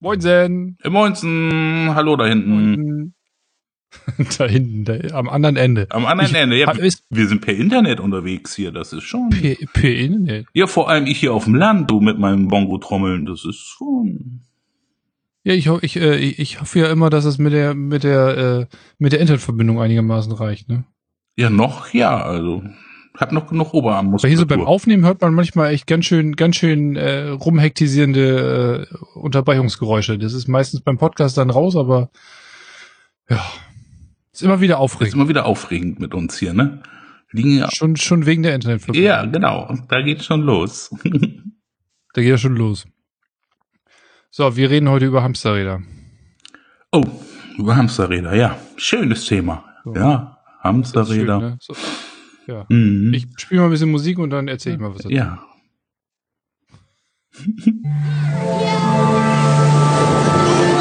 Moinsen. Hey, Moinsen, hallo da hinten. da hinten, da, am anderen Ende. Am anderen Ich- Ende, ja. hab- Wir sind per Internet unterwegs hier, das ist schon. Per, per Internet. Ja, vor allem ich hier auf dem Land, du mit meinem Bongo-Trommeln, das ist schon. Ja, ich, ich, äh, ich hoffe ja immer, dass es mit der, mit der, äh, mit der Internetverbindung einigermaßen reicht, ne? Ja, noch, ja, also. Hab noch genug Oberarmmuskulatur. hier so beim Aufnehmen hört man manchmal echt ganz schön, ganz schön äh, rumhektisierende äh, Unterbrechungsgeräusche. Das ist meistens beim Podcast dann raus, aber ja, ist immer wieder ist aufregend. immer wieder aufregend mit uns hier, ne? Liegen ja. Schon, schon wegen der Internetverbindung. Ja, genau. Da geht's schon los. Da geht ja schon los. So, wir reden heute über Hamsterräder. oh, über Hamsterräder, ja. Schönes Thema. So. Ja, Hamsterräder. Schön, ne? so, ja. Mhm. Ich spiele mal ein bisschen Musik und dann erzähle ich mal was dazu. ja.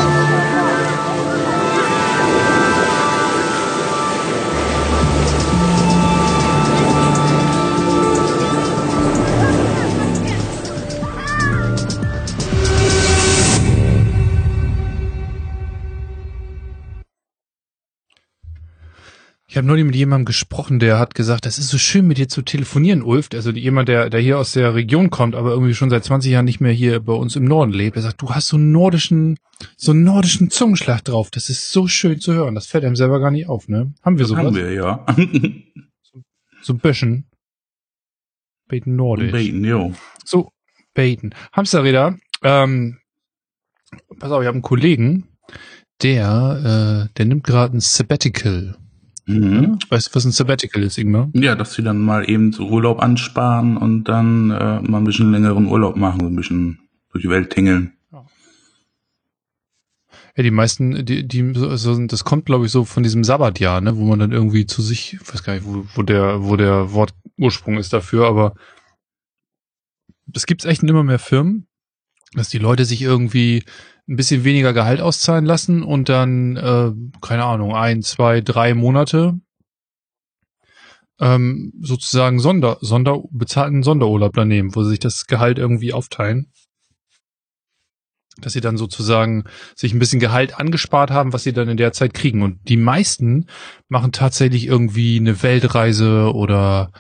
Ich habe neulich mit jemandem gesprochen, der hat gesagt, das ist so schön mit dir zu telefonieren, Ulf. Also jemand, der, der hier aus der Region kommt, aber irgendwie schon seit 20 Jahren nicht mehr hier bei uns im Norden lebt. Er sagt, du hast so einen nordischen, so einen nordischen Zungenschlag drauf. Das ist so schön zu hören. Das fällt einem selber gar nicht auf, ne? Haben wir sowas? Haben wir, ja. So ein bisschen. Beten nordisch. Bacon, jo. So, Baiten. Hamsterräder. Ähm, pass auf, ich habe einen Kollegen, der, äh, der nimmt gerade ein Sabbatical. Mhm. Weißt du, was ein Sabbatical ist, Ingmar? Ja, dass sie dann mal eben so Urlaub ansparen und dann äh, mal ein bisschen längeren Urlaub machen, so ein bisschen durch die Welt tingeln. Ja, die meisten, die, die, so, das kommt, glaube ich, so von diesem Sabbatjahr, ne, wo man dann irgendwie zu sich, ich weiß gar nicht, wo, wo der, wo der Wortursprung ist dafür, aber es gibt echt immer mehr Firmen, dass die Leute sich irgendwie ein bisschen weniger Gehalt auszahlen lassen und dann, äh, keine Ahnung, ein, zwei, drei Monate ähm, sozusagen Sonder, Sonder, bezahlten Sonderurlaub dann nehmen, wo sie sich das Gehalt irgendwie aufteilen. Dass sie dann sozusagen sich ein bisschen Gehalt angespart haben, was sie dann in der Zeit kriegen. Und die meisten machen tatsächlich irgendwie eine Weltreise oder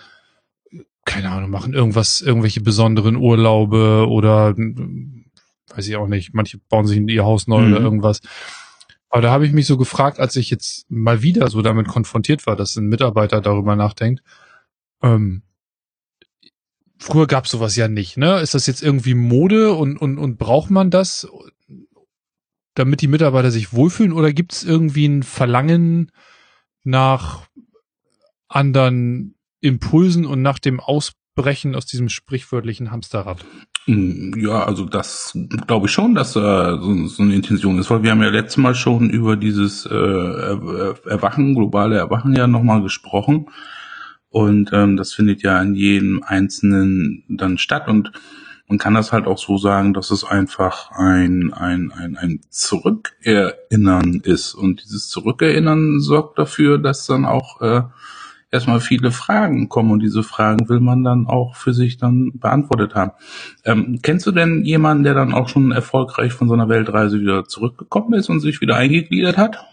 keine Ahnung, machen irgendwas, irgendwelche besonderen Urlaube oder weiß ich auch nicht, manche bauen sich in ihr Haus neu Mhm. oder irgendwas. Aber da habe ich mich so gefragt, als ich jetzt mal wieder so damit konfrontiert war, dass ein Mitarbeiter darüber nachdenkt. Ähm, früher gab sowas ja nicht, ne? Ist das jetzt irgendwie Mode und, und, und braucht man das, damit die Mitarbeiter sich wohlfühlen oder gibt es irgendwie ein Verlangen nach anderen Impulsen und nach dem Ausbrechen aus diesem sprichwörtlichen Hamsterrad? Mm, Ja, also das glaube ich schon, dass äh, so, so eine Intention ist, weil wir haben ja letztes Mal schon über dieses äh, Er- Erwachen, globale Erwachen ja nochmal gesprochen. Und ähm, das findet ja in jedem Einzelnen dann statt. Und man kann das halt auch so sagen, dass es einfach ein, ein, ein, ein Zurückerinnern ist. Und dieses Zurückerinnern sorgt dafür, dass dann auch äh, erstmal viele Fragen kommen. Und diese Fragen will man dann auch für sich dann beantwortet haben. Ähm, kennst du denn jemanden, der dann auch schon erfolgreich von so einer Weltreise wieder zurückgekommen ist und sich wieder eingegliedert hat?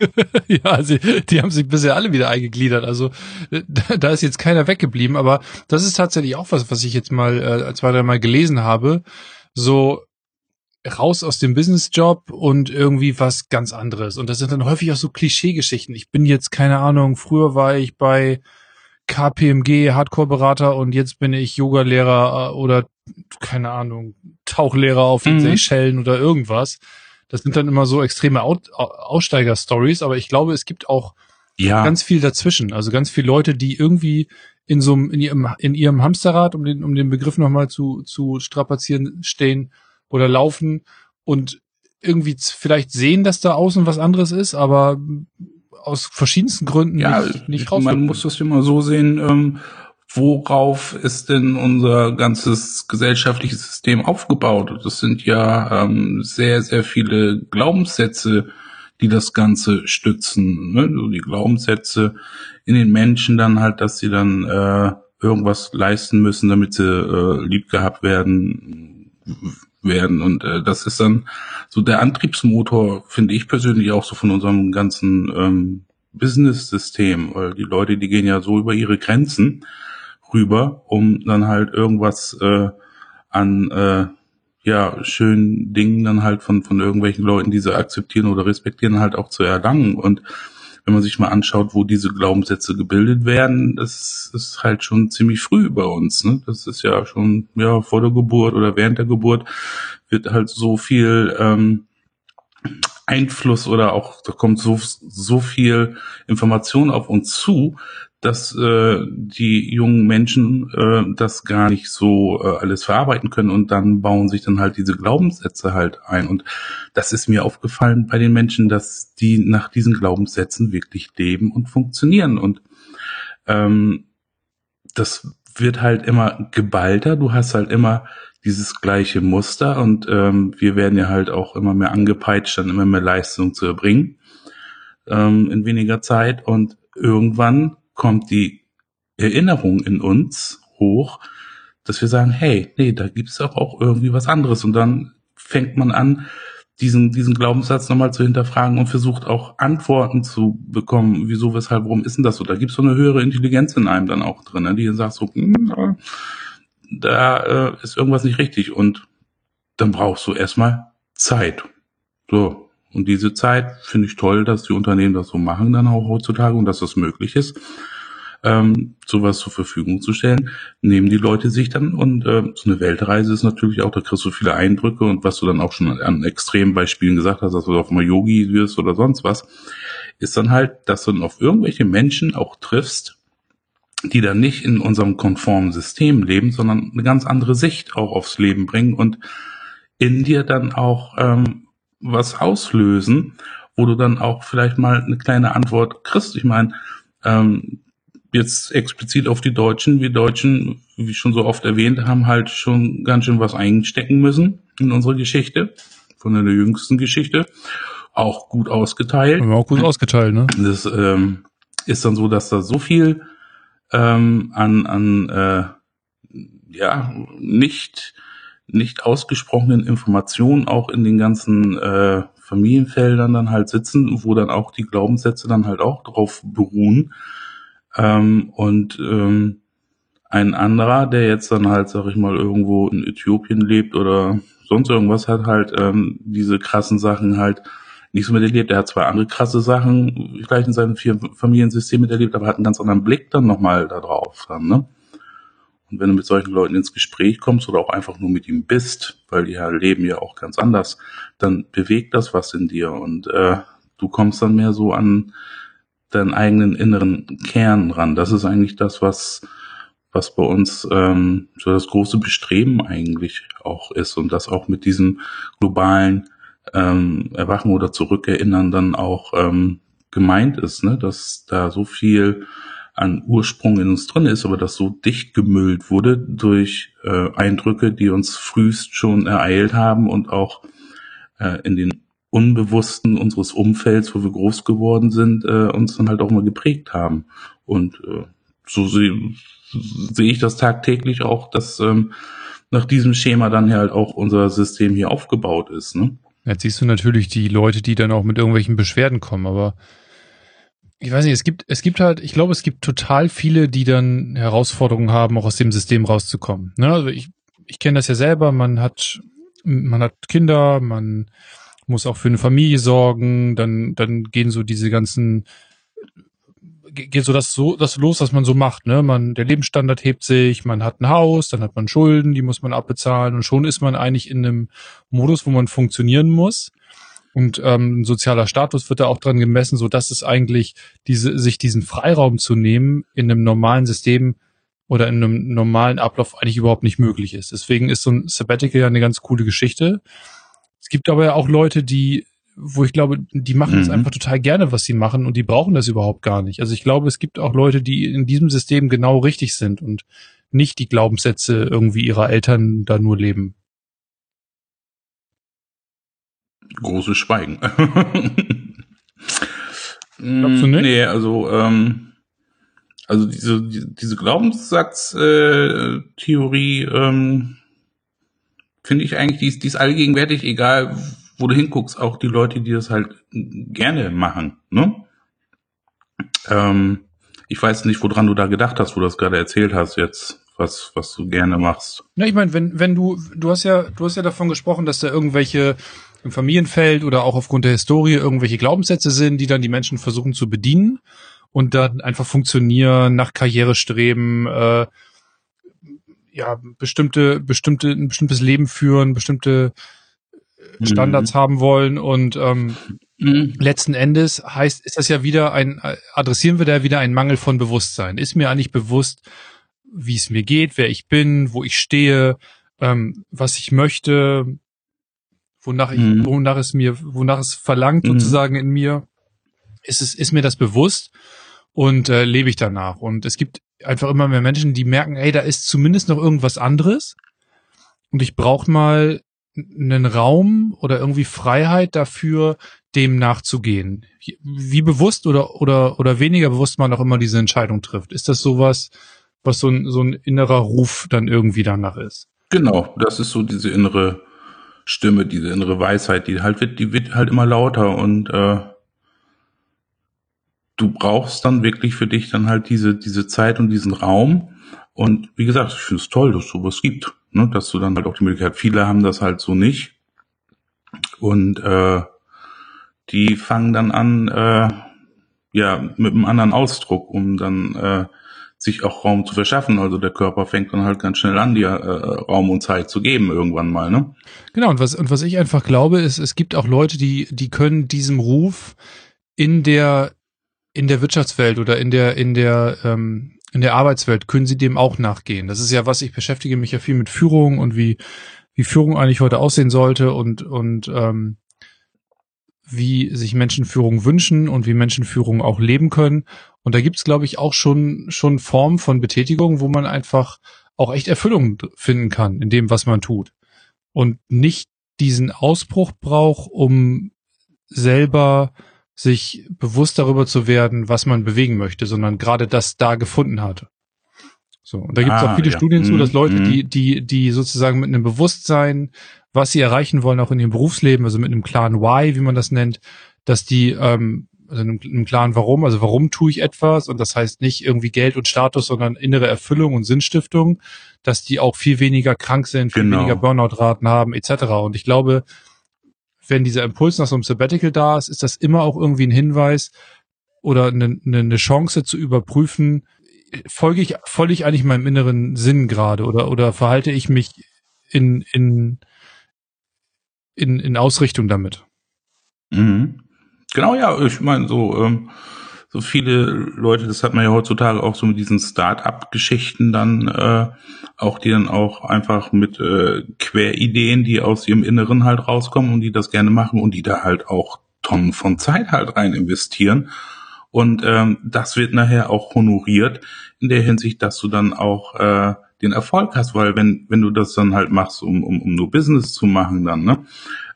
ja, sie, die haben sich bisher alle wieder eingegliedert. Also da, da ist jetzt keiner weggeblieben, aber das ist tatsächlich auch was, was ich jetzt mal äh, zwei, drei Mal gelesen habe. So raus aus dem Businessjob und irgendwie was ganz anderes. Und das sind dann häufig auch so Klischeegeschichten. Ich bin jetzt, keine Ahnung, früher war ich bei KPMG Hardcore-Berater und jetzt bin ich Yoga-Lehrer äh, oder keine Ahnung, Tauchlehrer auf den Mhm. Seychellen oder irgendwas. Das sind dann immer so extreme Out Au- Aussteiger-Stories, aber ich glaube, es gibt auch Ja, ganz viel dazwischen. Also ganz viele Leute, die irgendwie in so einem, in ihrem, in ihrem Hamsterrad, um den, um den Begriff nochmal zu, zu strapazieren, stehen oder laufen und irgendwie vielleicht sehen, dass da außen was anderes ist, aber aus verschiedensten Gründen ja, nicht, nicht raus. man muss das immer so sehen, ähm, worauf ist denn unser ganzes gesellschaftliches System aufgebaut? Das sind ja ähm, sehr, sehr viele Glaubenssätze, die das Ganze stützen. Ne? So die Glaubenssätze in den Menschen dann halt, dass sie dann äh, irgendwas leisten müssen, damit sie äh, lieb gehabt werden, werden. Und äh, das ist dann so der Antriebsmotor, finde ich persönlich auch so von unserem ganzen ähm, Business-System. Weil die Leute, die gehen ja so über ihre Grenzen rüber, um dann halt irgendwas äh, an äh, ja, schönen Dingen dann halt von, von irgendwelchen Leuten, die sie akzeptieren oder respektieren, halt auch zu erlangen. Und wenn man sich mal anschaut, wo diese Glaubenssätze gebildet werden, das ist halt schon ziemlich früh bei uns. Ne? Das ist ja schon ja vor der Geburt oder während der Geburt wird halt so viel ähm, Einfluss oder auch da kommt so so viel Information auf uns zu, dass äh, die jungen Menschen äh, das gar nicht so äh, alles verarbeiten können und dann bauen sich dann halt diese Glaubenssätze halt ein. Und das ist mir aufgefallen bei den Menschen, dass die nach diesen Glaubenssätzen wirklich leben und funktionieren. Und ähm, das wird halt immer geballter. Du hast halt immer dieses gleiche Muster und ähm, wir werden ja halt auch immer mehr angepeitscht, dann immer mehr Leistung zu erbringen ähm, in weniger Zeit und irgendwann kommt die Erinnerung in uns hoch, dass wir sagen, hey, nee, da gibt's doch auch irgendwie was anderes. Und dann fängt man an, diesen, diesen Glaubenssatz nochmal zu hinterfragen und versucht auch Antworten zu bekommen, wieso, weshalb, warum ist denn das so? Da gibt's so eine höhere Intelligenz in einem dann auch drin, ne? die sagt so, hm, da äh, ist irgendwas nicht richtig und dann brauchst du erstmal Zeit. So. Und diese Zeit finde ich toll, dass die Unternehmen das so machen dann auch heutzutage und dass das möglich ist ähm, sowas zur Verfügung zu stellen, nehmen die Leute sich dann und äh, so eine Weltreise ist natürlich auch, da kriegst du viele Eindrücke und was du dann auch schon an extremen Beispielen gesagt hast, dass du auf mal Yogi wirst oder sonst was, ist dann halt, dass du dann auf irgendwelche Menschen auch triffst, die dann nicht in unserem konformen System leben, sondern eine ganz andere Sicht auch aufs Leben bringen und in dir dann auch ähm, was auslösen, wo du dann auch vielleicht mal eine kleine Antwort kriegst. Ich meine, ähm, jetzt explizit auf die Deutschen. Wir Deutschen, wie schon so oft erwähnt, haben halt schon ganz schön was einstecken müssen in unsere Geschichte, von der jüngsten Geschichte. Auch gut ausgeteilt. Haben wir auch gut ausgeteilt, ne? Das ähm, ist dann so, dass da so viel ähm, an, an äh, ja, nicht, nicht ausgesprochenen Informationen auch in den ganzen äh, Familienfeldern dann halt sitzen, wo dann auch die Glaubenssätze dann halt auch drauf beruhen ähm, und ähm, ein anderer, der jetzt dann halt, sag ich mal, irgendwo in Äthiopien lebt oder sonst irgendwas, hat halt ähm, diese krassen Sachen halt nicht so miterlebt. Er hat zwar andere krasse Sachen vielleicht in seinem Familiensystem miterlebt, aber hat einen ganz anderen Blick dann nochmal da drauf. Dann, ne? Und wenn du mit solchen Leuten ins Gespräch kommst oder auch einfach nur mit ihm bist, weil die ja leben ja auch ganz anders, dann bewegt das was in dir und äh, du kommst dann mehr so an deinen eigenen inneren Kern ran. Das ist eigentlich das, was, was bei uns ähm, so das große Bestreben eigentlich auch ist und das auch mit diesem globalen ähm, Erwachen oder Zurückerinnern dann auch ähm, gemeint ist, ne? dass da so viel an Ursprung in uns drin ist, aber das so dicht gemüllt wurde durch äh, Eindrücke, die uns frühst schon ereilt haben und auch äh, in den Unbewussten unseres Umfelds, wo wir groß geworden sind, äh, uns dann halt auch mal geprägt haben. Und äh, so sehe seh ich das tagtäglich auch, dass ähm, nach diesem Schema dann halt auch unser System hier aufgebaut ist. Ne? Jetzt siehst du natürlich die Leute, die dann auch mit irgendwelchen Beschwerden kommen, aber ich weiß nicht, es gibt, es gibt halt, ich glaube, es gibt total viele, die dann Herausforderungen haben, auch aus dem System rauszukommen. Ne? Also ich, ich kenne das ja selber, man hat, man hat Kinder, man muss auch für eine Familie sorgen, dann, dann gehen so diese ganzen, geht so das so, das los, was man so macht, ne? Man, der Lebensstandard hebt sich, man hat ein Haus, dann hat man Schulden, die muss man abbezahlen und schon ist man eigentlich in einem Modus, wo man funktionieren muss. Und ähm, sozialer Status wird da auch dran gemessen, so dass es eigentlich diese, sich diesen Freiraum zu nehmen in einem normalen System oder in einem normalen Ablauf eigentlich überhaupt nicht möglich ist. Deswegen ist so ein Sabbatical ja eine ganz coole Geschichte gibt aber ja auch Leute, die, wo ich glaube, die machen es mhm. einfach total gerne, was sie machen und die brauchen das überhaupt gar nicht. Also ich glaube, es gibt auch Leute, die in diesem System genau richtig sind und nicht die Glaubenssätze irgendwie ihrer Eltern da nur leben. Großes Schweigen. Glaubst du nicht? Nee, also, ähm, also diese, diese Glaubenssatztheorie, äh, ähm, finde ich eigentlich, die ist, die ist allgegenwärtig, egal wo du hinguckst, auch die Leute, die das halt gerne machen. Ne? Ähm, ich weiß nicht, woran du da gedacht hast, wo du das gerade erzählt hast jetzt, was, was du gerne machst. Na, ich meine, wenn, wenn du, du hast ja, du hast ja davon gesprochen, dass da irgendwelche im Familienfeld oder auch aufgrund der Historie irgendwelche Glaubenssätze sind, die dann die Menschen versuchen zu bedienen und dann einfach funktionieren, nach Karriere streben, äh, ja, bestimmte, bestimmte, ein bestimmtes Leben führen, bestimmte äh, Standards mhm. haben wollen und ähm, mhm. letzten Endes heißt, ist das ja wieder ein, adressieren wir da wieder einen Mangel von Bewusstsein. Ist mir eigentlich bewusst, wie es mir geht, wer ich bin, wo ich stehe, ähm, was ich möchte, wonach ich, mhm. wonach es mir, wonach es verlangt mhm. sozusagen in mir, ist es, ist mir das bewusst und äh, lebe ich danach. Und es gibt einfach immer mehr Menschen, die merken, ey, da ist zumindest noch irgendwas anderes und ich brauche mal einen Raum oder irgendwie Freiheit dafür, dem nachzugehen. Wie bewusst oder oder oder weniger bewusst man auch immer diese Entscheidung trifft. Ist das sowas, was so ein so ein innerer Ruf dann irgendwie danach ist? Genau, das ist so diese innere Stimme, diese innere Weisheit, die halt wird, die wird halt immer lauter und äh, du brauchst dann wirklich für dich dann halt diese, diese Zeit und diesen Raum. Und wie gesagt, ich finde es toll, dass es sowas gibt, ne? dass du dann halt auch die Möglichkeit, viele haben das halt so nicht. Und äh, die fangen dann an, äh, ja, mit einem anderen Ausdruck, um dann äh, sich auch Raum zu verschaffen. Also der Körper fängt dann halt ganz schnell an, dir äh, Raum und Zeit zu geben irgendwann mal, ne? Genau, und was, und was ich einfach glaube, ist, es gibt auch Leute, die, die können diesem Ruf in der, in der Wirtschaftswelt oder in der, in der, ähm, in der Arbeitswelt können sie dem auch nachgehen. Das ist ja was, ich beschäftige mich ja viel mit Führung und wie, wie Führung eigentlich heute aussehen sollte und, und ähm, wie sich Menschenführung wünschen und wie Menschenführung auch leben können. Und da gibt's, glaube ich, auch schon, schon Formen von Betätigung, wo man einfach auch echt Erfüllung finden kann in dem, was man tut. Und nicht diesen Ausbruch braucht, um selber sich bewusst darüber zu werden, was man bewegen möchte, sondern gerade das da gefunden hatte. So, und da gibt es ah, auch viele ja. Studien zu, dass mhm, Leute, die, mhm. die, die sozusagen mit einem Bewusstsein, was sie erreichen wollen, auch in ihrem Berufsleben, also mit einem klaren Why, wie man das nennt, dass die ähm, also einem, einem klaren Warum, also warum tue ich etwas und das heißt nicht irgendwie Geld und Status, sondern innere Erfüllung und Sinnstiftung, dass die auch viel weniger krank sind, viel genau. weniger Burnout-Raten haben etc. Und ich glaube, wenn dieser Impuls nach so einem Sabbatical da ist, ist das immer auch irgendwie ein Hinweis oder eine, eine Chance zu überprüfen, folge ich, folge ich eigentlich meinem inneren Sinn gerade oder, oder verhalte ich mich in, in, in, in Ausrichtung damit? Mhm. Genau, ja, ich meine, so, ähm, so viele Leute, das hat man ja heutzutage auch so mit diesen Start-up-Geschichten dann, äh, auch die dann auch einfach mit äh, Querideen, die aus ihrem Inneren halt rauskommen und die das gerne machen und die da halt auch Tonnen von Zeit halt rein investieren. Und ähm, das wird nachher auch honoriert in der Hinsicht, dass du dann auch äh, den Erfolg hast, weil wenn, wenn du das dann halt machst, um, um, um nur Business zu machen, dann, ne,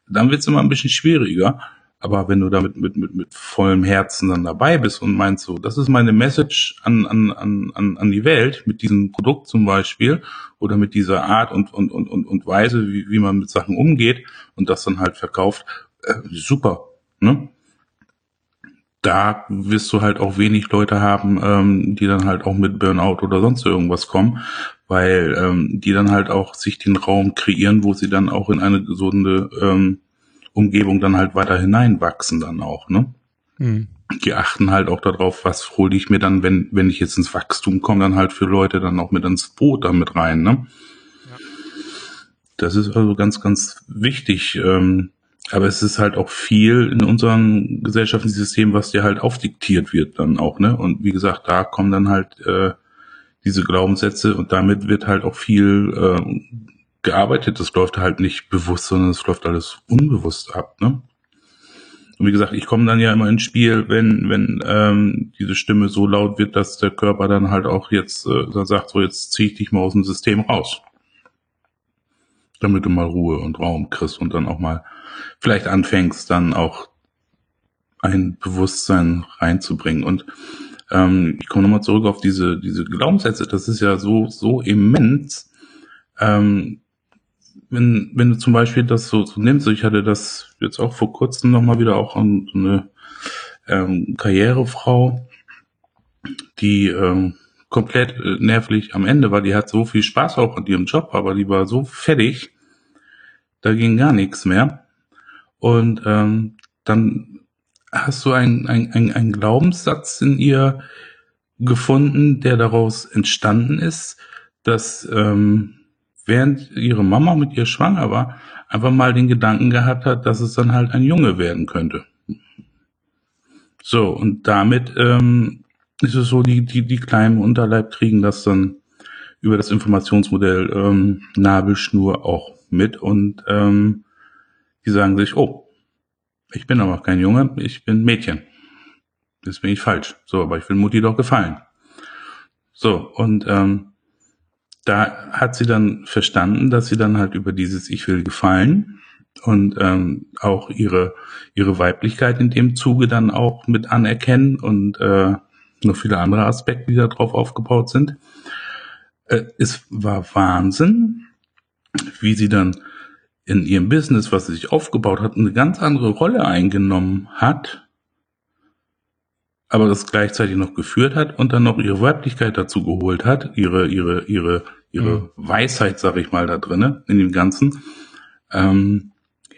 dann wird's immer ein bisschen schwieriger. Aber wenn du damit mit, mit, mit vollem Herzen dann dabei bist und meinst so, das ist meine Message an, an, an, an die Welt mit diesem Produkt zum Beispiel oder mit dieser Art und, und, und, und, und Weise, wie, wie man mit Sachen umgeht und das dann halt verkauft, äh, super. Ne? Da wirst du halt auch wenig Leute haben, ähm, die dann halt auch mit Burnout oder sonst irgendwas kommen, weil ähm, die dann halt auch sich den Raum kreieren, wo sie dann auch in eine gesunde ähm, Umgebung dann halt weiter hineinwachsen dann auch, ne? Mhm. Die achten halt auch darauf, was hole ich mir dann, wenn, wenn ich jetzt ins Wachstum komme, dann halt für Leute dann auch mit ins Boot damit rein, ne? Ja. Das ist also ganz, ganz wichtig. Ähm, aber es ist halt auch viel in unserem Gesellschaftssystem, was dir halt aufdiktiert wird dann auch, ne? Und wie gesagt, da kommen dann halt äh, diese Glaubenssätze und damit wird halt auch viel äh, gearbeitet. Das läuft halt nicht bewusst, sondern es läuft alles unbewusst ab. Ne? Und wie gesagt, ich komme dann ja immer ins Spiel, wenn, wenn ähm, diese Stimme so laut wird, dass der Körper dann halt auch jetzt äh, dann sagt, so jetzt zieh ich dich mal aus dem System raus. Damit du mal Ruhe und Raum kriegst und dann auch mal vielleicht anfängst, dann auch ein Bewusstsein reinzubringen. Und ähm, ich komme nochmal zurück auf diese, diese Glaubenssätze. Das ist ja so, so immens. Ähm, wenn, wenn du zum Beispiel das so, so nimmst, ich hatte das jetzt auch vor kurzem nochmal wieder auch an so eine ähm, Karrierefrau, die ähm, komplett äh, nervlich am Ende war, die hat so viel Spaß auch an ihrem Job, aber die war so fertig, da ging gar nichts mehr. Und ähm, dann hast du einen ein, Glaubenssatz in ihr gefunden, der daraus entstanden ist, dass ähm, während ihre Mama mit ihr schwanger war, einfach mal den Gedanken gehabt hat, dass es dann halt ein Junge werden könnte. So, und damit ähm, ist es so, die, die, die kleinen Unterleib kriegen das dann über das Informationsmodell ähm, Nabelschnur auch mit und ähm, die sagen sich, oh, ich bin aber kein Junge, ich bin Mädchen. Das bin ich falsch. So, aber ich will Mutti doch gefallen. So, und ähm, da hat sie dann verstanden, dass sie dann halt über dieses Ich will gefallen und ähm, auch ihre, ihre Weiblichkeit in dem Zuge dann auch mit anerkennen und äh, noch viele andere Aspekte, die darauf aufgebaut sind. Äh, es war Wahnsinn, wie sie dann in ihrem Business, was sie sich aufgebaut hat, eine ganz andere Rolle eingenommen hat, aber das gleichzeitig noch geführt hat und dann noch ihre Weiblichkeit dazu geholt hat, ihre, ihre, ihre, ihre mhm. Weisheit, sag ich mal, da drinnen, in dem Ganzen. Ähm,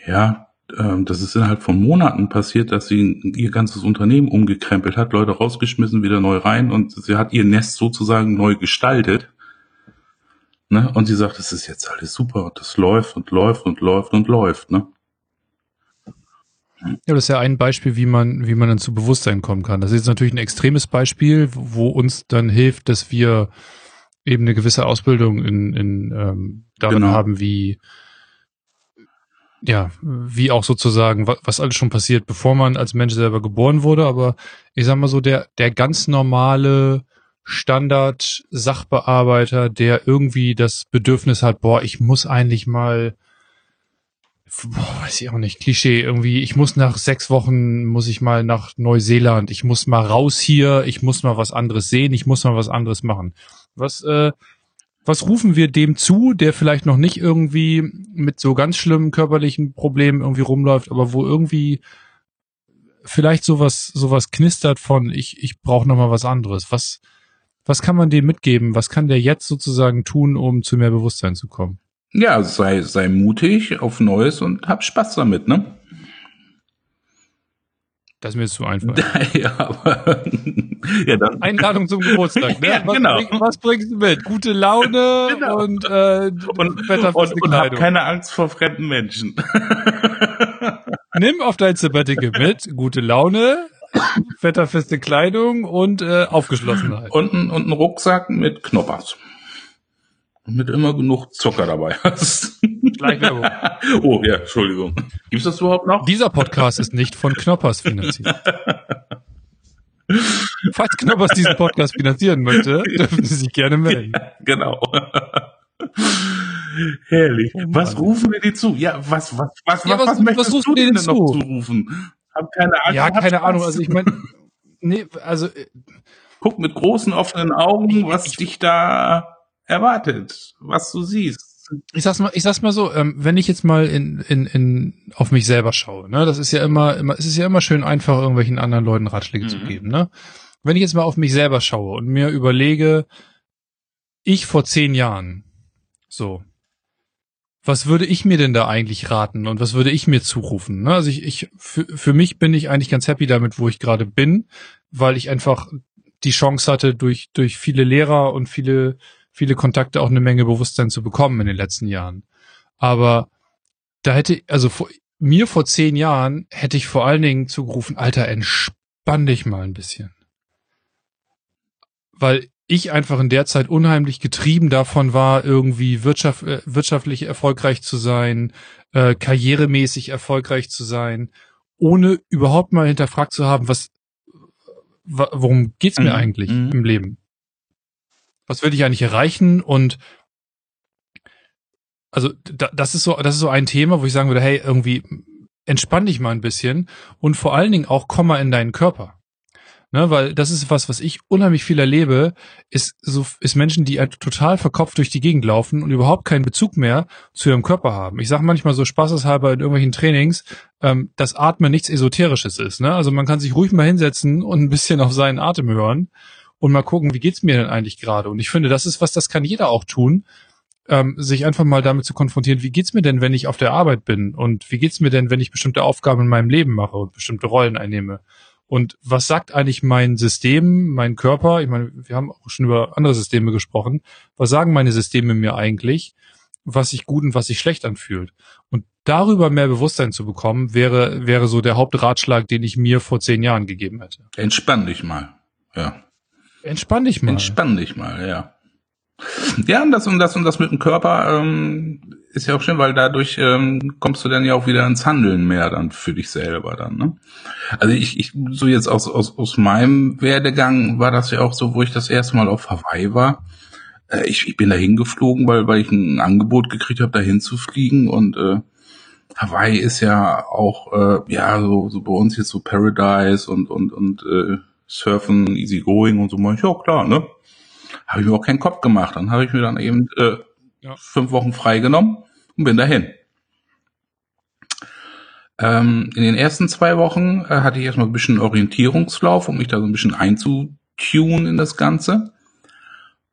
ja, ähm, das ist innerhalb von Monaten passiert, dass sie ihr ganzes Unternehmen umgekrempelt hat, Leute rausgeschmissen, wieder neu rein und sie hat ihr Nest sozusagen neu gestaltet. Ne? Und sie sagt, es ist jetzt alles super und das läuft und läuft und läuft und läuft. Ne? Ja, das ist ja ein Beispiel, wie man, wie man dann zu Bewusstsein kommen kann. Das ist jetzt natürlich ein extremes Beispiel, wo uns dann hilft, dass wir eben eine gewisse Ausbildung in, in ähm, darin genau. haben, wie ja, wie auch sozusagen, was, was alles schon passiert, bevor man als Mensch selber geboren wurde. Aber ich sag mal so, der, der ganz normale Standard-Sachbearbeiter, der irgendwie das Bedürfnis hat, boah, ich muss eigentlich mal boah, weiß ich auch nicht, Klischee, irgendwie, ich muss nach sechs Wochen, muss ich mal nach Neuseeland, ich muss mal raus hier, ich muss mal was anderes sehen, ich muss mal was anderes machen. Was, äh, was rufen wir dem zu, der vielleicht noch nicht irgendwie mit so ganz schlimmen körperlichen Problemen irgendwie rumläuft, aber wo irgendwie vielleicht sowas, sowas knistert von, ich, ich brauche noch mal was anderes. Was, was kann man dem mitgeben? Was kann der jetzt sozusagen tun, um zu mehr Bewusstsein zu kommen? Ja, sei, sei mutig auf Neues und hab Spaß damit, ne? Das ist mir zu einfach. ja, aber, ja, dann. Einladung zum Geburtstag, ne? Ja, was, genau. bring, was bringst du mit? Gute Laune genau. und, äh, und, und, und hab keine Angst vor fremden Menschen. Nimm auf dein Sabbatical mit, gute Laune, wetterfeste Kleidung und äh, Aufgeschlossenheit. Und, und einen Rucksack mit Knoppers mit immer genug Zucker dabei hast. Schleichwerbung. oh ja, Entschuldigung. Gibt's das überhaupt noch? Dieser Podcast ist nicht von Knoppers finanziert. Falls Knoppers diesen Podcast finanzieren möchte, dürfen Sie sich gerne melden. Ja, genau. Herrlich. Oh was rufen wir dir zu? Ja, was, was, was, ja, was, was, möchtest was du dir denn zu? noch zurufen? Hab keine Ahnung. Ja, keine Ahnung. Also ich meine, nee, also äh, guck mit großen offenen Augen, was ich, dich da erwartet, was du siehst. Ich sag's mal, ich sag's mal so, ähm, wenn ich jetzt mal in, in, in, auf mich selber schaue, ne, das ist ja immer, immer, es ist ja immer schön einfach, irgendwelchen anderen Leuten Ratschläge mhm. zu geben, ne. Wenn ich jetzt mal auf mich selber schaue und mir überlege, ich vor zehn Jahren, so, was würde ich mir denn da eigentlich raten und was würde ich mir zurufen? Ne? Also ich, ich für, für mich bin ich eigentlich ganz happy damit, wo ich gerade bin, weil ich einfach die Chance hatte, durch, durch viele Lehrer und viele viele Kontakte auch eine Menge Bewusstsein zu bekommen in den letzten Jahren. Aber da hätte, also vor, mir vor zehn Jahren hätte ich vor allen Dingen zugerufen, Alter, entspann dich mal ein bisschen. Weil ich einfach in der Zeit unheimlich getrieben davon war, irgendwie wirtschaft, äh, wirtschaftlich erfolgreich zu sein, äh, karrieremäßig erfolgreich zu sein, ohne überhaupt mal hinterfragt zu haben, was, worum geht's mir mhm. eigentlich mhm. im Leben? was will ich eigentlich erreichen und also da, das ist so, das ist so ein Thema, wo ich sagen würde, hey, irgendwie entspann dich mal ein bisschen und vor allen Dingen auch komm mal in deinen Körper. Ne, weil das ist was, was ich unheimlich viel erlebe, ist so, ist Menschen, die halt total verkopft durch die Gegend laufen und überhaupt keinen Bezug mehr zu ihrem Körper haben. Ich sage manchmal so spaßeshalber in irgendwelchen Trainings, ähm, dass Atmen nichts Esoterisches ist. Ne? Also man kann sich ruhig mal hinsetzen und ein bisschen auf seinen Atem hören und mal gucken, wie geht's mir denn eigentlich gerade? Und ich finde, das ist was, das kann jeder auch tun, ähm, sich einfach mal damit zu konfrontieren, wie geht's mir denn, wenn ich auf der Arbeit bin? Und wie geht's mir denn, wenn ich bestimmte Aufgaben in meinem Leben mache und bestimmte Rollen einnehme? Und was sagt eigentlich mein System, mein Körper? Ich meine, wir haben auch schon über andere Systeme gesprochen. Was sagen meine Systeme mir eigentlich, was sich gut und was sich schlecht anfühlt? Und darüber mehr Bewusstsein zu bekommen, wäre, wäre so der Hauptratschlag, den ich mir vor zehn Jahren gegeben hätte. Entspann dich mal. Ja. Entspann dich mal. Entspann dich mal, ja. Ja, und das und das und das mit dem Körper ähm, ist ja auch schön, weil dadurch ähm, kommst du dann ja auch wieder ins Handeln mehr dann für dich selber dann. Ne? Also ich, ich so jetzt aus, aus, aus meinem Werdegang war das ja auch so, wo ich das erste Mal auf Hawaii war. Äh, ich, ich bin da hingeflogen, weil, weil ich ein Angebot gekriegt habe, da hinzufliegen und äh, Hawaii ist ja auch äh, ja so, so bei uns jetzt so Paradise und und und äh, Surfen, easy going und so. Ja klar, ne? Habe ich mir auch keinen Kopf gemacht. Dann habe ich mir dann eben äh, ja. fünf Wochen freigenommen und bin dahin. Ähm, in den ersten zwei Wochen äh, hatte ich erstmal ein bisschen Orientierungslauf, um mich da so ein bisschen einzutun in das Ganze.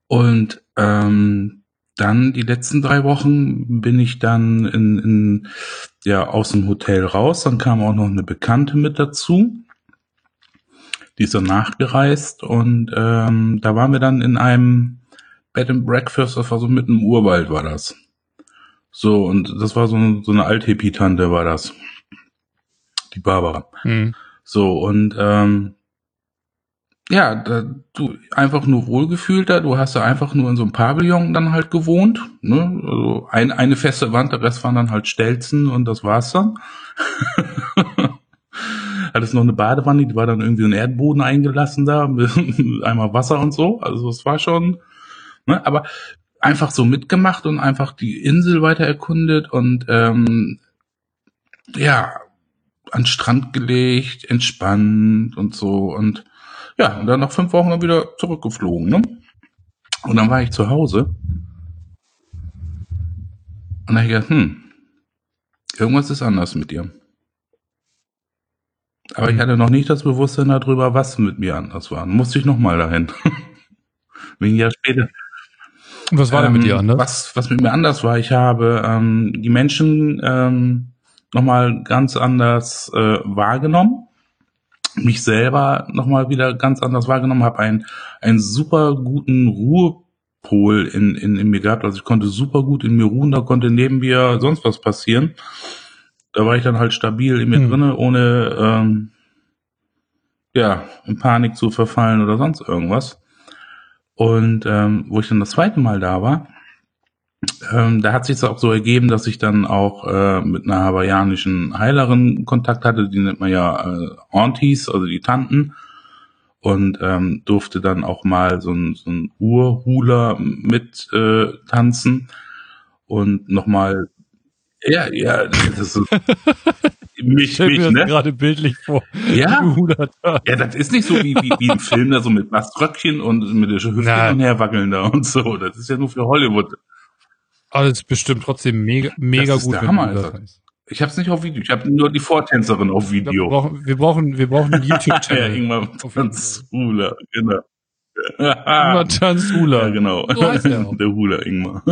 Und ähm, dann die letzten drei Wochen bin ich dann in, in ja aus dem Hotel raus. Dann kam auch noch eine Bekannte mit dazu. Die ist dann nachgereist und ähm, da waren wir dann in einem Bed and Breakfast, das war so mitten im Urwald war das. So, und das war so, so eine Althippie-Tante war das. Die Barbara. Mhm. So, und ähm, ja, da, du einfach nur wohlgefühlt da, du hast da einfach nur in so einem Pavillon dann halt gewohnt, ne? Also ein, eine feste Wand, der Rest waren dann halt Stelzen und das war's dann. Hattest noch eine Badewanne, die war dann irgendwie in den Erdboden eingelassen da, einmal Wasser und so. Also es war schon, ne? Aber einfach so mitgemacht und einfach die Insel weiter erkundet und ähm, ja, an Strand gelegt, entspannt und so und ja, und dann nach fünf Wochen dann wieder zurückgeflogen, ne? Und dann war ich zu Hause und dann habe ich gedacht, hm, irgendwas ist anders mit dir. Aber ich hatte noch nicht das Bewusstsein darüber, was mit mir anders war. Musste ich nochmal dahin. Wegen Jahr später. Was war denn mit dir ähm, anders? Was, was mit mir anders war, ich habe ähm, die Menschen ähm, nochmal ganz anders äh, wahrgenommen, mich selber nochmal wieder ganz anders wahrgenommen, habe einen, einen super guten Ruhepol in, in, in mir gehabt. Also ich konnte super gut in mir ruhen, da konnte neben mir sonst was passieren da war ich dann halt stabil in mir hm. drinne, ohne ähm, ja, in Panik zu verfallen oder sonst irgendwas. Und ähm, wo ich dann das zweite Mal da war, ähm, da hat sich es auch so ergeben, dass ich dann auch äh, mit einer hawaiianischen Heilerin Kontakt hatte, die nennt man ja äh, Aunties, also die Tanten. Und ähm, durfte dann auch mal so ein, so ein Urhuler mit äh, tanzen und nochmal ja, ja, das ist mich, ich mich, ne? gerade bildlich vor. Ja, ja, das ist nicht so wie, wie, wie im Film da so mit Baströckchen und mit der Hüfte und herwackeln da und so. Das ist ja nur für Hollywood. Aber das ist bestimmt trotzdem mega, mega das gut. Ist der Hammer, Alter. Ich hab's nicht auf Video, ich habe nur die Vortänzerin auf Video. Wir brauchen, wir brauchen, wir brauchen einen YouTube-Channel. ja, Ingmar Tanzhula, genau. Ingmar Tanzhula. Ja, genau. So heißt der Hula Ingmar.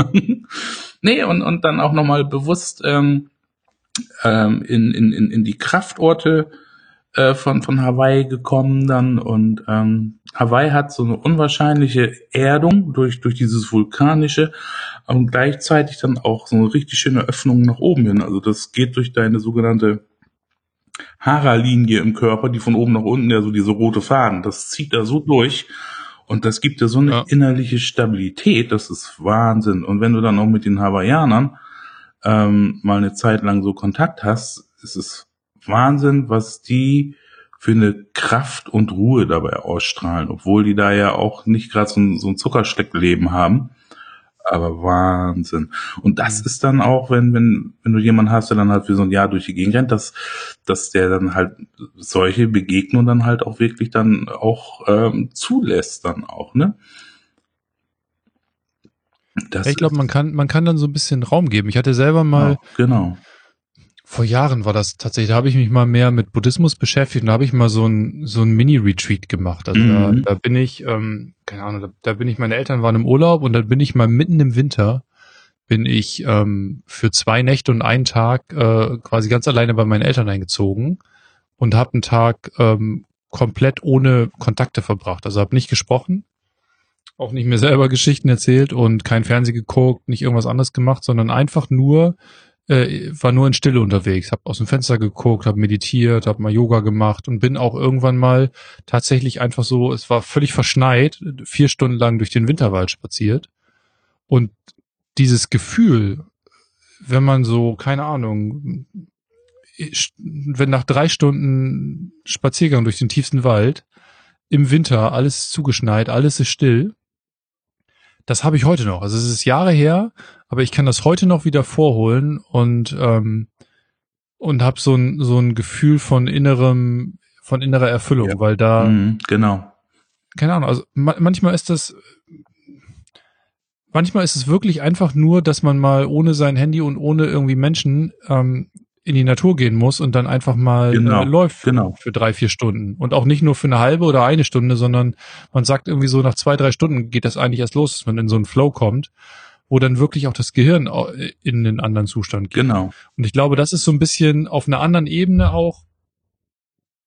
Nee, und, und dann auch nochmal bewusst ähm, ähm, in, in, in, in die Kraftorte äh, von, von Hawaii gekommen dann und ähm, Hawaii hat so eine unwahrscheinliche Erdung durch, durch dieses vulkanische und gleichzeitig dann auch so eine richtig schöne Öffnung nach oben hin. Also das geht durch deine sogenannte Hara-Linie im Körper, die von oben nach unten, ja so diese rote Faden, das zieht da so durch und das gibt dir so eine ja. innerliche Stabilität, das ist Wahnsinn. Und wenn du dann auch mit den Hawaiianern ähm, mal eine Zeit lang so Kontakt hast, ist es Wahnsinn, was die für eine Kraft und Ruhe dabei ausstrahlen, obwohl die da ja auch nicht gerade so, so ein Zuckersteckleben haben. Aber Wahnsinn. Und das Mhm. ist dann auch, wenn, wenn, wenn du jemanden hast, der dann halt für so ein Jahr durch die Gegend rennt, dass, dass der dann halt solche Begegnungen dann halt auch wirklich dann auch ähm, zulässt dann auch, ne? Das ich glaube, man kann, man kann dann so ein bisschen Raum geben. Ich hatte selber mal, Ja, genau. Vor Jahren war das tatsächlich, da habe ich mich mal mehr mit Buddhismus beschäftigt und da habe ich mal so ein, so ein Mini-Retreat gemacht. Also Mhm. da, da bin ich, ähm, keine Ahnung, da, da bin ich, meine Eltern waren im Urlaub und dann bin ich mal mitten im Winter, bin ich ähm, für zwei Nächte und einen Tag äh, quasi ganz alleine bei meinen Eltern eingezogen und habe einen Tag ähm, komplett ohne Kontakte verbracht. Also habe nicht gesprochen, auch nicht mir selber Geschichten erzählt und kein Fernsehen geguckt, nicht irgendwas anderes gemacht, sondern einfach nur äh, war nur in Stille unterwegs, habe aus dem Fenster geguckt, habe meditiert, habe mal Yoga gemacht und bin auch irgendwann mal tatsächlich einfach so, es war völlig verschneit, vier Stunden lang durch den Winterwald spaziert. Und dieses Gefühl, wenn man so, keine Ahnung, wenn nach drei Stunden Spaziergang durch den tiefsten Wald im Winter alles zugeschneit, alles ist still, das habe ich heute noch. Also es ist Jahre her, aber ich kann das heute noch wieder vorholen und ähm, und habe so ein so ein Gefühl von innerem von innerer Erfüllung, Ja. weil da Mhm, genau. keine Ahnung, also ma manchmal ist das manchmal ist es wirklich einfach nur, dass man mal ohne sein Handy und ohne irgendwie Menschen ähm, in die Natur gehen muss und dann einfach mal Genau, äh, läuft genau. für drei, vier Stunden. Und auch nicht nur für eine halbe oder eine Stunde, sondern man sagt irgendwie so, nach zwei, drei Stunden geht das eigentlich erst los, dass man in so einen Flow kommt, wo dann wirklich auch das Gehirn au- in einen anderen Zustand geht. Genau. Und ich glaube, das ist so ein bisschen auf einer anderen Ebene auch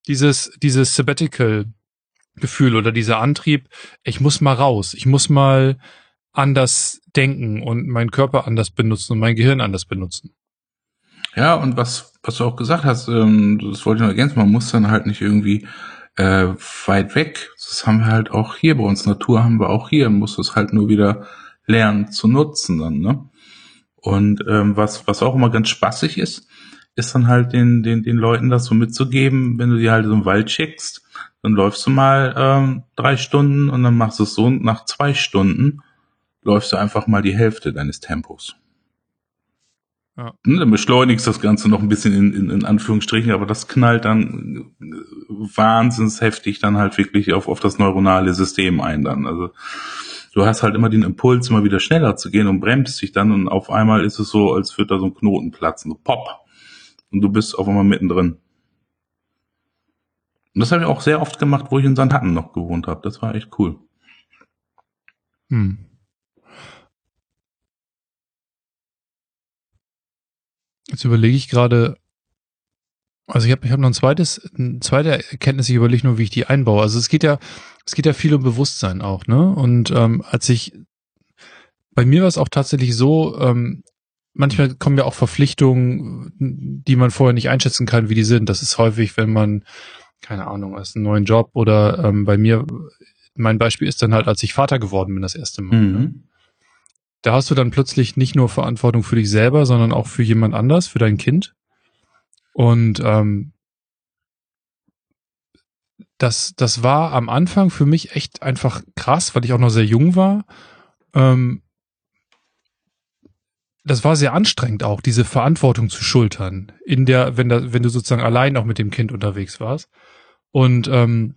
dieses, dieses Sabbatical-Gefühl oder dieser Antrieb, ich muss mal raus, ich muss mal anders denken und meinen Körper anders benutzen und mein Gehirn anders benutzen. Ja, und was, was du auch gesagt hast, ähm, das wollte ich noch ergänzen, man muss dann halt nicht irgendwie äh, weit weg. Das haben wir halt auch hier bei uns. Natur haben wir auch hier, muss es halt nur wieder lernen zu nutzen dann, ne? Und ähm, was, was auch immer ganz spaßig ist, ist dann halt den, den, den Leuten das so mitzugeben, wenn du dir halt so einen Wald schickst, dann läufst du mal ähm, drei Stunden und dann machst du es so und nach zwei Stunden läufst du einfach mal die Hälfte deines Tempos. Ja. Ne, Dann beschleunigst das Ganze noch ein bisschen in, in, in Anführungsstrichen, aber das knallt dann äh, wahnsinns heftig dann halt wirklich auf, auf das neuronale System ein dann. Also du hast halt immer den Impuls, immer wieder schneller zu gehen und bremst dich dann und auf einmal ist es so, als würde da so ein Knoten platzen, so pop. Und du bist auf einmal mittendrin. Und das habe ich auch sehr oft gemacht, wo ich in Sandhatten noch gewohnt habe. Das war echt cool. Hm. Jetzt überlege ich gerade, also ich habe ich hab noch ein zweites, eine zweite Erkenntnis, ich überlege nur, wie ich die einbaue. Also es geht ja, es geht ja viel um Bewusstsein auch, ne? Und ähm, als ich, bei mir war es auch tatsächlich so, ähm, manchmal kommen ja auch Verpflichtungen, die man vorher nicht einschätzen kann, wie die sind. Das ist häufig, wenn man, keine Ahnung, hast einen neuen Job oder ähm, bei mir, mein Beispiel ist dann halt, als ich Vater geworden bin das erste Mal. Ne? Da hast du dann plötzlich nicht nur Verantwortung für dich selber, sondern auch für jemand anders, für dein Kind. Und ähm, das, das war am Anfang für mich echt einfach krass, weil ich auch noch sehr jung war. Ähm, das war sehr anstrengend auch, diese Verantwortung zu schultern, in der, wenn da, wenn du sozusagen allein auch mit dem Kind unterwegs warst. Und ähm,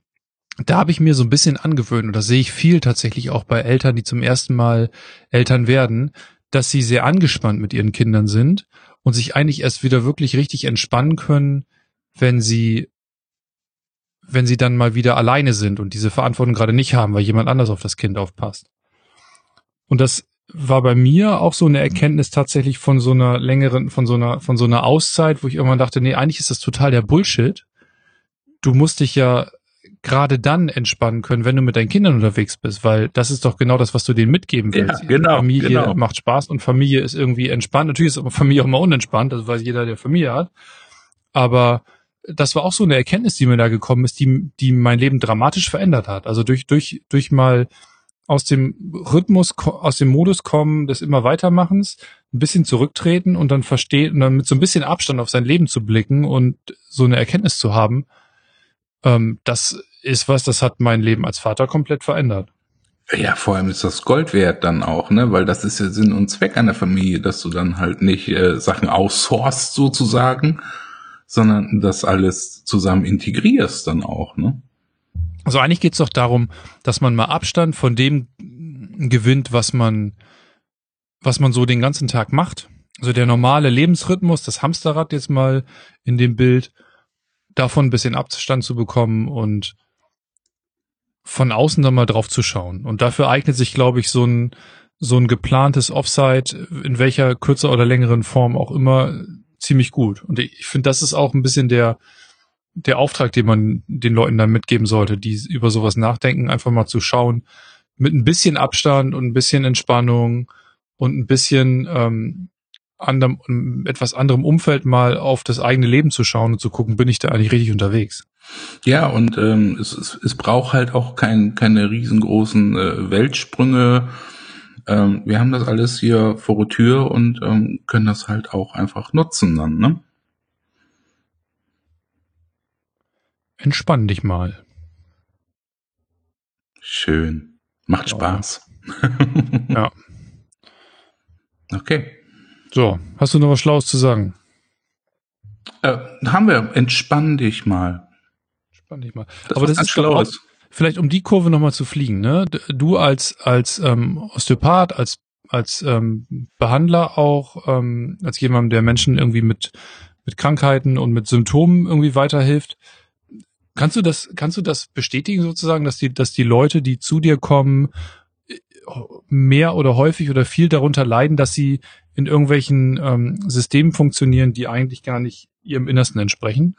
da habe ich mir so ein bisschen angewöhnt, und das sehe ich viel tatsächlich auch bei Eltern, die zum ersten Mal Eltern werden, dass sie sehr angespannt mit ihren Kindern sind und sich eigentlich erst wieder wirklich richtig entspannen können, wenn sie, wenn sie dann mal wieder alleine sind und diese Verantwortung gerade nicht haben, weil jemand anders auf das Kind aufpasst. Und das war bei mir auch so eine Erkenntnis tatsächlich von so einer längeren, von so einer, von so einer Auszeit, wo ich irgendwann dachte, nee, eigentlich ist das total der Bullshit. Du musst dich ja gerade dann entspannen können, wenn du mit deinen Kindern unterwegs bist, weil das ist doch genau das, was du denen mitgeben Ja, willst. genau, Familie genau. macht Spaß und Familie ist irgendwie entspannt. Natürlich ist Familie auch mal unentspannt, das weiß jeder, der Familie hat. Aber das war auch so eine Erkenntnis, die mir da gekommen ist, die, die mein Leben dramatisch verändert hat. Also durch, durch, durch mal aus dem Rhythmus, aus dem Modus kommen des immer weitermachens, ein bisschen zurücktreten und dann verstehen und dann mit so ein bisschen Abstand auf sein Leben zu blicken und so eine Erkenntnis zu haben, ähm, das ist was, das hat mein Leben als Vater komplett verändert. Ja, vor allem ist das Gold wert dann auch, ne? Weil das ist ja Sinn und Zweck einer Familie, dass du dann halt nicht äh, Sachen outsourcest sozusagen, sondern das alles zusammen integrierst dann auch, ne? Also eigentlich geht's doch darum, dass man mal Abstand von dem gewinnt, was man, was man so den ganzen Tag macht. Also der normale Lebensrhythmus, das Hamsterrad jetzt mal in dem Bild, davon ein bisschen Abstand zu bekommen und von außen dann mal drauf zu schauen. Und dafür eignet sich, glaube ich, so ein, so ein geplantes Offsite, in welcher kürzer oder längeren Form auch immer, ziemlich gut. Und ich finde, das ist auch ein bisschen der, der Auftrag, den man den Leuten dann mitgeben sollte, die über sowas nachdenken, einfach mal zu schauen, mit ein bisschen Abstand und ein bisschen Entspannung und ein bisschen ähm, anderem, etwas anderem Umfeld mal auf das eigene Leben zu schauen und zu gucken, bin ich da eigentlich richtig unterwegs? Ja, und ähm, es, es, es braucht halt auch kein, keine riesengroßen äh, Weltsprünge. Ähm, wir haben das alles hier vor der Tür und ähm, können das halt auch einfach nutzen dann, ne? Entspann dich mal. Schön. Macht Spaß. ja. Okay. So, hast du noch was Schlaues zu sagen? Äh, haben wir. Entspann dich mal. Entspann dich mal. Das Aber das ist auch, vielleicht um die Kurve nochmal zu fliegen, ne? Du als, als ähm, Osteopath, als, als ähm, Behandler auch, ähm, als jemand, der Menschen irgendwie mit, mit Krankheiten und mit Symptomen irgendwie weiterhilft. Kannst du das, kannst du das bestätigen sozusagen, dass die, dass die Leute, die zu dir kommen, mehr oder häufig oder viel darunter leiden, dass sie in irgendwelchen ähm, Systemen funktionieren, die eigentlich gar nicht ihrem Innersten entsprechen.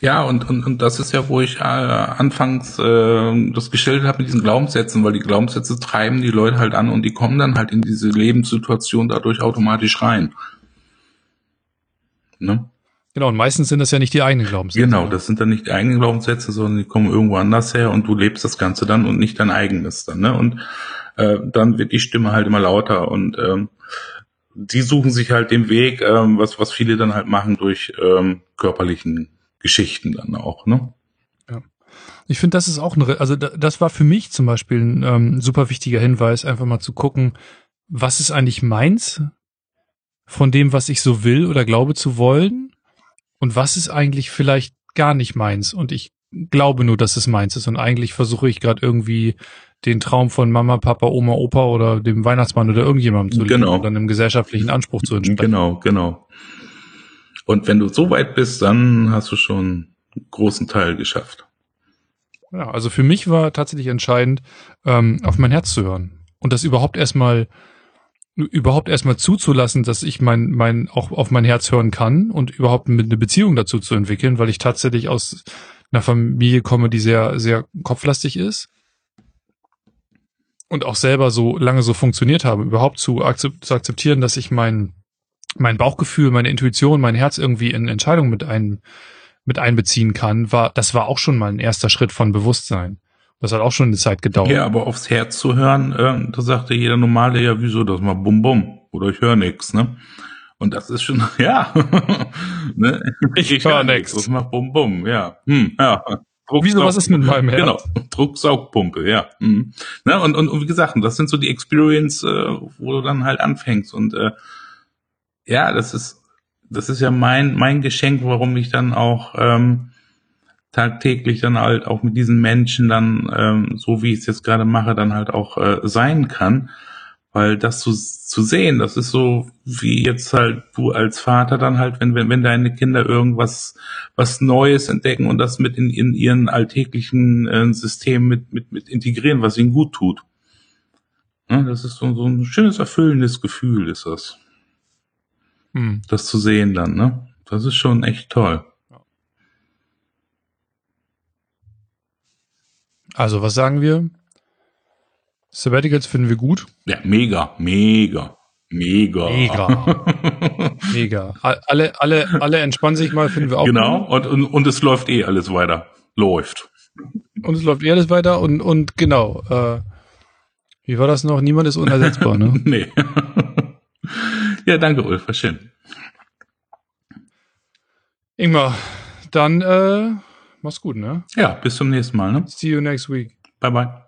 Ja, und, und, und das ist ja, wo ich äh, anfangs äh, das gestellt habe mit diesen Glaubenssätzen, weil die Glaubenssätze treiben die Leute halt an und die kommen dann halt in diese Lebenssituation dadurch automatisch rein. Ne? Genau, und meistens sind das ja nicht die eigenen Glaubenssätze. Genau, das sind dann nicht die eigenen Glaubenssätze, sondern die kommen irgendwo anders her und du lebst das Ganze dann und nicht dein eigenes dann. Ne? Und äh, dann wird die Stimme halt immer lauter und ähm, die suchen sich halt den Weg, ähm, was, was viele dann halt machen durch ähm, körperlichen Geschichten dann auch, ne? Ja. Ich finde, das ist auch eine, also das war für mich zum Beispiel ein ähm, super wichtiger Hinweis, einfach mal zu gucken, was ist eigentlich meins von dem, was ich so will oder glaube zu wollen und was ist eigentlich vielleicht gar nicht meins und ich glaube nur, dass es meins ist und eigentlich versuche ich gerade irgendwie den Traum von Mama, Papa, Oma, Opa oder dem Weihnachtsmann oder irgendjemandem zu leben genau. und dann einem gesellschaftlichen Anspruch zu entsprechen. Genau, genau. Und wenn du so weit bist, dann hast du schon einen großen Teil geschafft. Ja, also für mich war tatsächlich entscheidend, ähm, auf mein Herz zu hören und das überhaupt erstmal überhaupt erstmal zuzulassen, dass ich mein mein auch auf mein Herz hören kann und überhaupt mit eine Beziehung dazu zu entwickeln, weil ich tatsächlich aus einer Familie komme, die sehr sehr kopflastig ist und auch selber so lange so funktioniert habe, überhaupt zu, akzept, zu akzeptieren, dass ich mein, mein Bauchgefühl, meine Intuition, mein Herz irgendwie in Entscheidungen mit ein, mit einbeziehen kann, war, das war auch schon mal ein erster Schritt von Bewusstsein. Das hat auch schon eine Zeit gedauert. Ja, aber aufs Herz zu hören, äh, da sagte jeder Normale ja, wieso das mal bum bum oder ich höre nix, ne? Und das ist schon, ja, ne? ich, ich höre nix. Das macht bum bum, ja, hm, ja. Wieso, was ist mit meinem Herz? Genau, Drucksaugpumpe, ja. Mhm. Ne, und, und, und wie gesagt, das sind so die Experience, äh, wo du dann halt anfängst. Und äh, ja, das ist, das ist ja mein, mein Geschenk, warum ich dann auch ähm, tagtäglich dann halt auch mit diesen Menschen dann, ähm, so wie ich es jetzt gerade mache, dann halt auch äh, sein kann. Weil das zu, zu sehen, das ist so wie jetzt halt du als Vater dann halt, wenn, wenn, wenn deine Kinder irgendwas was Neues entdecken und das mit in, in ihren alltäglichen äh, System mit, mit, mit integrieren, was ihnen gut tut. Ja, das ist so, so ein schönes, erfüllendes Gefühl, ist das. Hm. Das zu sehen dann, ne? Das ist schon echt toll. Also, was sagen wir? Sabbaticals finden wir gut. Ja, mega, mega. Mega. Mega. Mega. Alle, alle, alle entspannen sich mal, finden wir auch. Genau, und, und, und es läuft eh alles weiter. Läuft. Und es läuft eh alles weiter und, und genau. Äh, wie war das noch? Niemand ist unersetzbar, ne? nee. ja, danke, Ulf, war schön. Ingmar, dann äh, mach's gut, ne? Ja, bis zum nächsten Mal, ne? See you next week. Bye bye.